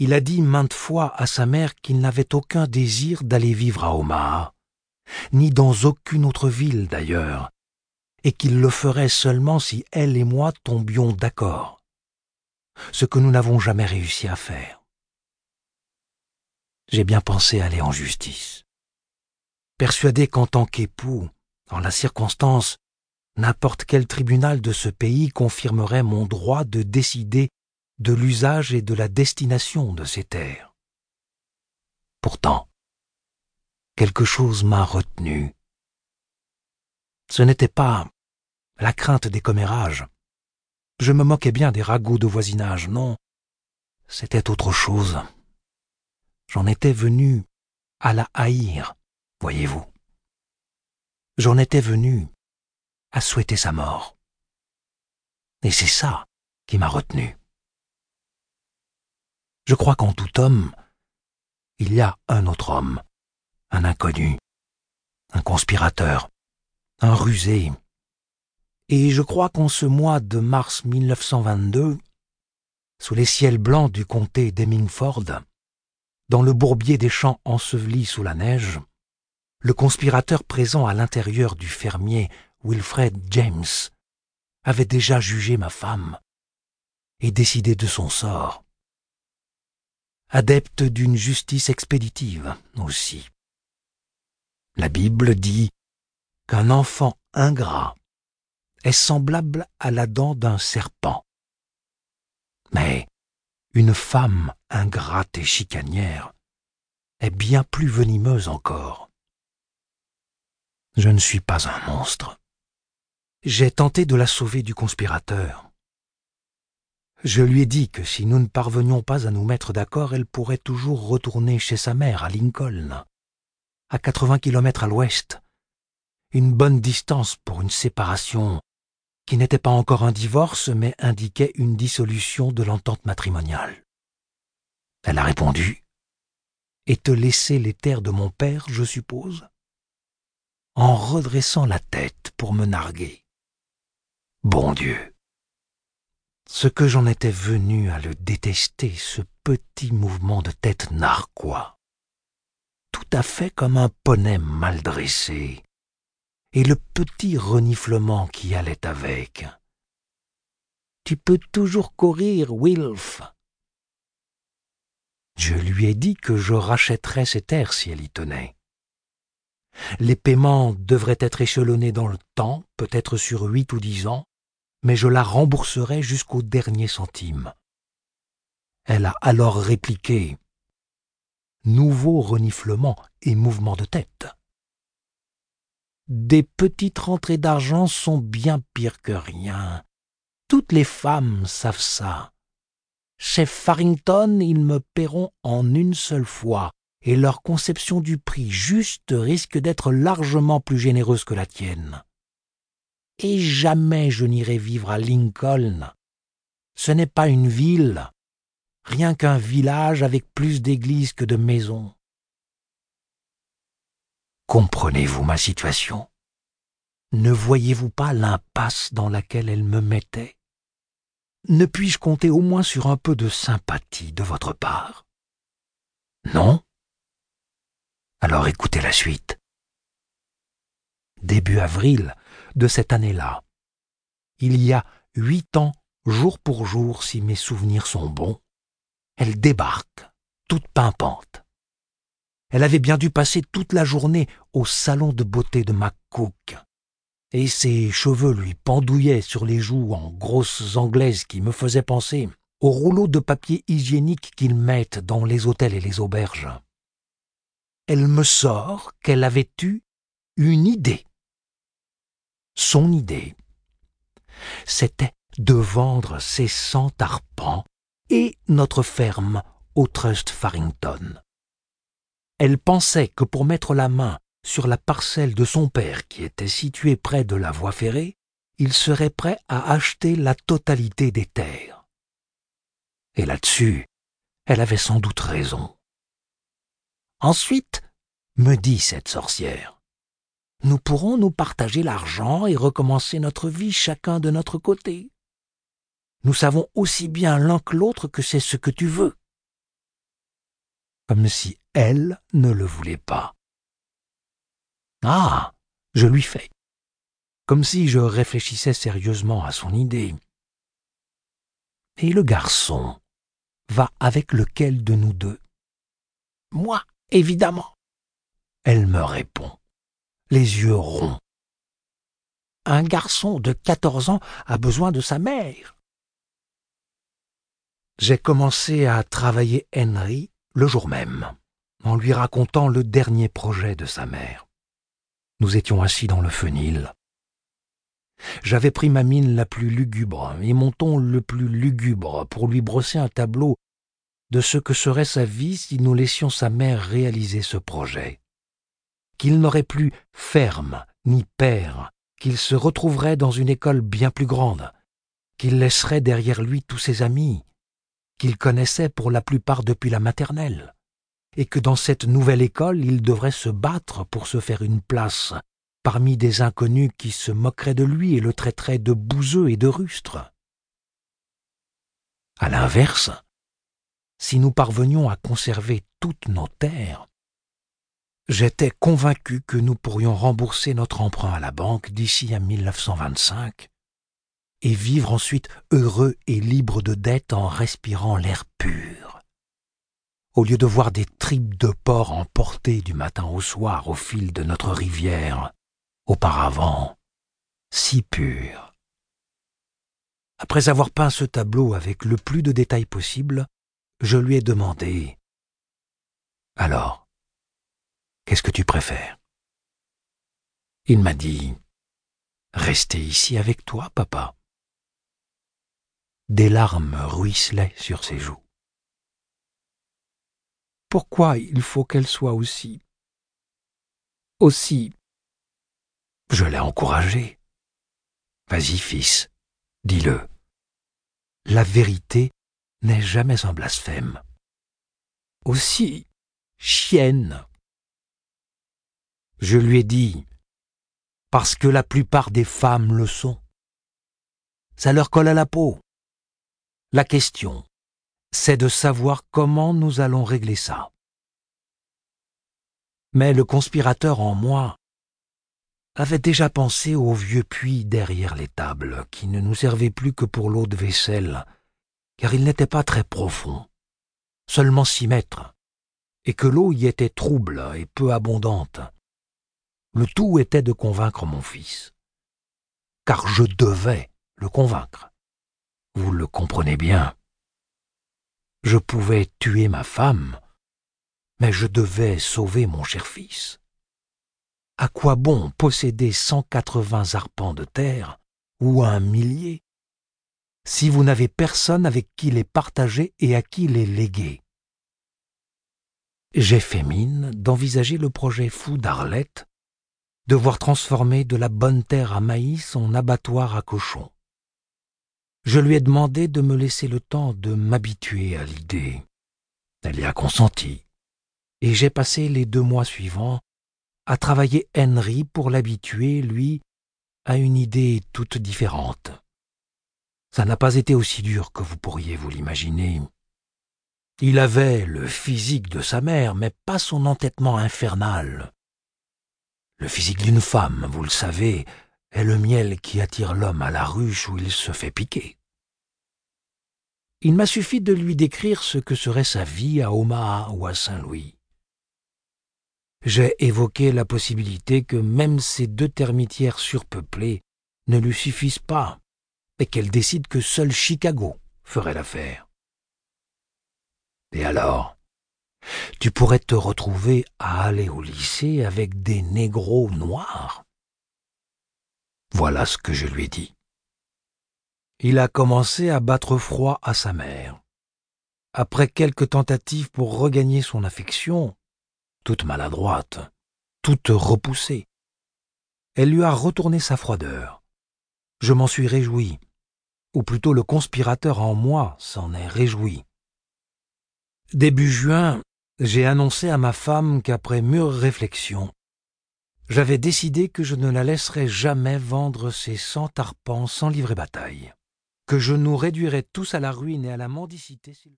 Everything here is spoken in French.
Il a dit maintes fois à sa mère qu'il n'avait aucun désir d'aller vivre à Omaha, ni dans aucune autre ville d'ailleurs, et qu'il le ferait seulement si elle et moi tombions d'accord, ce que nous n'avons jamais réussi à faire. J'ai bien pensé aller en justice, persuadé qu'en tant qu'époux, en la circonstance, n'importe quel tribunal de ce pays confirmerait mon droit de décider de l'usage et de la destination de ces terres. Pourtant, quelque chose m'a retenu. Ce n'était pas la crainte des commérages. Je me moquais bien des ragots de voisinage, non. C'était autre chose. J'en étais venu à la haïr, voyez-vous. J'en étais venu à souhaiter sa mort. Et c'est ça qui m'a retenu. Je crois qu'en tout homme, il y a un autre homme, un inconnu, un conspirateur, un rusé. Et je crois qu'en ce mois de mars 1922, sous les ciels blancs du comté d'Hemmingford, dans le bourbier des champs ensevelis sous la neige, le conspirateur présent à l'intérieur du fermier Wilfred James avait déjà jugé ma femme et décidé de son sort. Adepte d'une justice expéditive aussi. La Bible dit qu'un enfant ingrat est semblable à la dent d'un serpent. Mais une femme ingrate et chicanière est bien plus venimeuse encore. Je ne suis pas un monstre. J'ai tenté de la sauver du conspirateur. Je lui ai dit que si nous ne parvenions pas à nous mettre d'accord, elle pourrait toujours retourner chez sa mère à Lincoln, à 80 kilomètres à l'ouest, une bonne distance pour une séparation qui n'était pas encore un divorce, mais indiquait une dissolution de l'entente matrimoniale. Elle a répondu Et te laisser les terres de mon père, je suppose? En redressant la tête pour me narguer. Bon Dieu Ce que j'en étais venu à le détester, ce petit mouvement de tête narquois, tout à fait comme un poney mal dressé, et le petit reniflement qui allait avec. Tu peux toujours courir, Wilf. Je lui ai dit que je rachèterais ses terres si elle y tenait. Les paiements devraient être échelonnés dans le temps, peut-être sur huit ou dix ans, mais je la rembourserai jusqu'au dernier centime. Elle a alors répliqué Nouveau reniflement et mouvement de tête. Des petites rentrées d'argent sont bien pires que rien. Toutes les femmes savent ça. Chez Farrington, ils me paieront en une seule fois, et leur conception du prix juste risque d'être largement plus généreuse que la tienne et jamais je n'irai vivre à Lincoln. Ce n'est pas une ville, rien qu'un village avec plus d'églises que de maisons. Comprenez-vous ma situation? Ne voyez-vous pas l'impasse dans laquelle elle me mettait? Ne puis-je compter au moins sur un peu de sympathie de votre part? Non? Alors écoutez la suite. Début avril, de cette année-là. Il y a huit ans, jour pour jour, si mes souvenirs sont bons, elle débarque, toute pimpante. Elle avait bien dû passer toute la journée au salon de beauté de McCook, et ses cheveux lui pendouillaient sur les joues en grosses anglaises qui me faisaient penser aux rouleaux de papier hygiénique qu'ils mettent dans les hôtels et les auberges. Elle me sort qu'elle avait eu une idée son idée, c'était de vendre ses cent arpents et notre ferme au Trust Farrington. Elle pensait que pour mettre la main sur la parcelle de son père qui était située près de la voie ferrée, il serait prêt à acheter la totalité des terres. Et là-dessus, elle avait sans doute raison. Ensuite, me dit cette sorcière, nous pourrons nous partager l'argent et recommencer notre vie chacun de notre côté. Nous savons aussi bien l'un que l'autre que c'est ce que tu veux. comme si elle ne le voulait pas. Ah, je lui fais, comme si je réfléchissais sérieusement à son idée. Et le garçon va avec lequel de nous deux? Moi, évidemment. Elle me répond, les yeux ronds. Un garçon de quatorze ans a besoin de sa mère. J'ai commencé à travailler Henry le jour même, en lui racontant le dernier projet de sa mère. Nous étions assis dans le fenil. J'avais pris ma mine la plus lugubre et mon ton le plus lugubre pour lui brosser un tableau de ce que serait sa vie si nous laissions sa mère réaliser ce projet. Qu'il n'aurait plus ferme ni père, qu'il se retrouverait dans une école bien plus grande, qu'il laisserait derrière lui tous ses amis, qu'il connaissait pour la plupart depuis la maternelle, et que dans cette nouvelle école il devrait se battre pour se faire une place parmi des inconnus qui se moqueraient de lui et le traiteraient de bouseux et de rustre. À l'inverse, si nous parvenions à conserver toutes nos terres, j'étais convaincu que nous pourrions rembourser notre emprunt à la banque d'ici à 1925 et vivre ensuite heureux et libre de dettes en respirant l'air pur. Au lieu de voir des tripes de porc emportées du matin au soir au fil de notre rivière, auparavant si pure. Après avoir peint ce tableau avec le plus de détails possible, je lui ai demandé Alors, qu'est-ce que tu préfères? Il m'a dit Rester ici avec toi, papa. Des larmes ruisselaient sur ses joues. Pourquoi il faut qu'elle soit aussi aussi Je l'ai encouragé. Vas-y, fils, dis-le. La vérité n'est jamais un blasphème. Aussi, chienne. Je lui ai dit, parce que la plupart des femmes le sont. Ça leur colle à la peau. La question, c'est de savoir comment nous allons régler ça. Mais le conspirateur en moi avait déjà pensé au vieux puits derrière les tables, qui ne nous servait plus que pour l'eau de vaisselle, car il n'était pas très profond, seulement six mètres, et que l'eau y était trouble et peu abondante. Le tout était de convaincre mon fils, car je devais le convaincre. Vous le comprenez bien. Je pouvais tuer ma femme, mais je devais sauver mon cher fils. À quoi bon posséder cent quatre-vingts arpents de terre, ou un millier, si vous n'avez personne avec qui les partager et à qui les léguer? J'ai fait mine d'envisager le projet fou d'Arlette, de voir transformer de la bonne terre à maïs en abattoir à cochons. Je lui ai demandé de me laisser le temps de m'habituer à l'idée. Elle y a consenti, et j'ai passé les deux mois suivants à travailler Henry pour l'habituer, lui, à une idée toute différente. Ça n'a pas été aussi dur que vous pourriez vous l'imaginer. Il avait le physique de sa mère, mais pas son entêtement infernal. Le physique d'une femme, vous le savez, est le miel qui attire l'homme à la ruche où il se fait piquer. Il m'a suffi de lui décrire ce que serait sa vie à Omaha ou à Saint-Louis. J'ai évoqué la possibilité que même ces deux termitières surpeuplées ne lui suffisent pas et qu'elle décide que seul Chicago ferait l'affaire. Et alors, tu pourrais te retrouver à aller au lycée avec des négros noirs. Voilà ce que je lui ai dit. Il a commencé à battre froid à sa mère. Après quelques tentatives pour regagner son affection, toute maladroite, toute repoussée, elle lui a retourné sa froideur. Je m'en suis réjoui ou plutôt le conspirateur en moi s'en est réjoui. Début juin, j'ai annoncé à ma femme qu'après mûre réflexion, j'avais décidé que je ne la laisserais jamais vendre ses cent arpents sans livrer bataille, que je nous réduirais tous à la ruine et à la mendicité.